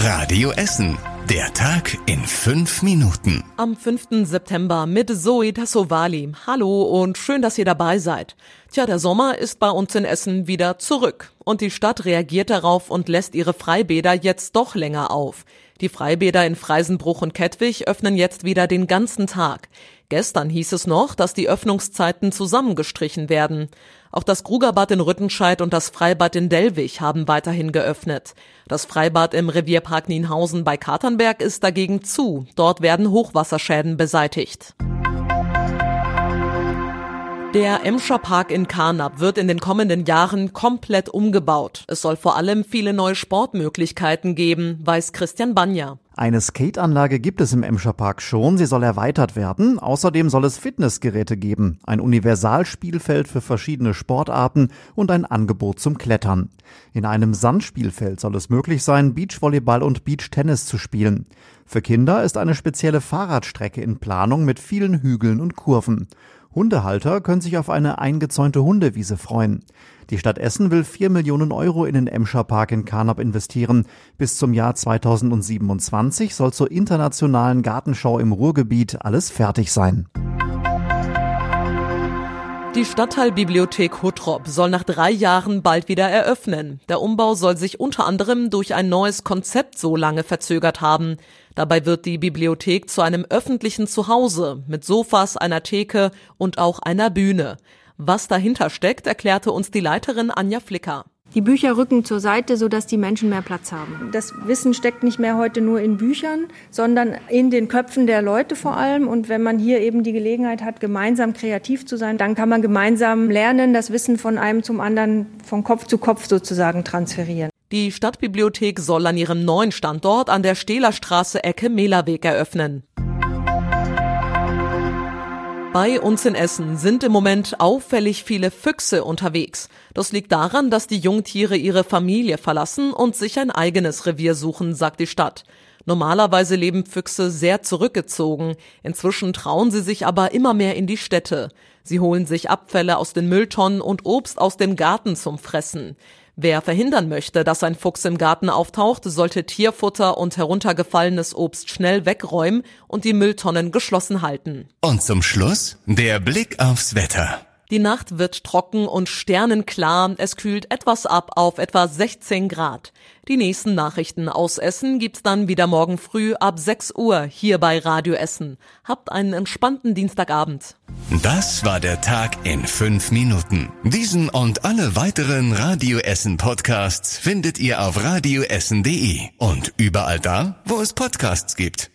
Radio Essen. Der Tag in fünf Minuten. Am 5. September mit Zoe Tassovali. Hallo und schön, dass ihr dabei seid. Tja, der Sommer ist bei uns in Essen wieder zurück. Und die Stadt reagiert darauf und lässt ihre Freibäder jetzt doch länger auf. Die Freibäder in Freisenbruch und Kettwig öffnen jetzt wieder den ganzen Tag. Gestern hieß es noch, dass die Öffnungszeiten zusammengestrichen werden. Auch das Grugerbad in Rüttenscheid und das Freibad in Dellwig haben weiterhin geöffnet. Das Freibad im Revierpark Nienhausen bei Katernberg ist dagegen zu. Dort werden Hochwasserschäden beseitigt. Der Emscher Park in Karnap wird in den kommenden Jahren komplett umgebaut. Es soll vor allem viele neue Sportmöglichkeiten geben, weiß Christian Banja. Eine Skateanlage gibt es im Emscher Park schon, sie soll erweitert werden. Außerdem soll es Fitnessgeräte geben, ein Universalspielfeld für verschiedene Sportarten und ein Angebot zum Klettern. In einem Sandspielfeld soll es möglich sein, Beachvolleyball und Beachtennis zu spielen. Für Kinder ist eine spezielle Fahrradstrecke in Planung mit vielen Hügeln und Kurven. Hundehalter können sich auf eine eingezäunte Hundewiese freuen. Die Stadt Essen will 4 Millionen Euro in den Emscher Park in Karnap investieren. Bis zum Jahr 2027 soll zur internationalen Gartenschau im Ruhrgebiet alles fertig sein. Die Stadtteilbibliothek Huttrop soll nach drei Jahren bald wieder eröffnen. Der Umbau soll sich unter anderem durch ein neues Konzept so lange verzögert haben. Dabei wird die Bibliothek zu einem öffentlichen Zuhause mit Sofas, einer Theke und auch einer Bühne. Was dahinter steckt, erklärte uns die Leiterin Anja Flicker. Die Bücher rücken zur Seite, sodass die Menschen mehr Platz haben. Das Wissen steckt nicht mehr heute nur in Büchern, sondern in den Köpfen der Leute vor allem. Und wenn man hier eben die Gelegenheit hat, gemeinsam kreativ zu sein, dann kann man gemeinsam lernen, das Wissen von einem zum anderen, von Kopf zu Kopf sozusagen transferieren. Die Stadtbibliothek soll an ihrem neuen Standort an der Stehlerstraße Ecke Mehlerweg eröffnen. Bei uns in Essen sind im Moment auffällig viele Füchse unterwegs. Das liegt daran, dass die Jungtiere ihre Familie verlassen und sich ein eigenes Revier suchen, sagt die Stadt. Normalerweise leben Füchse sehr zurückgezogen. Inzwischen trauen sie sich aber immer mehr in die Städte. Sie holen sich Abfälle aus den Mülltonnen und Obst aus dem Garten zum Fressen. Wer verhindern möchte, dass ein Fuchs im Garten auftaucht, sollte Tierfutter und heruntergefallenes Obst schnell wegräumen und die Mülltonnen geschlossen halten. Und zum Schluss der Blick aufs Wetter. Die Nacht wird trocken und sternenklar. Es kühlt etwas ab auf etwa 16 Grad. Die nächsten Nachrichten aus Essen gibt's dann wieder morgen früh ab 6 Uhr hier bei Radio Essen. Habt einen entspannten Dienstagabend. Das war der Tag in fünf Minuten. Diesen und alle weiteren Radio Essen Podcasts findet ihr auf radioessen.de und überall da, wo es Podcasts gibt.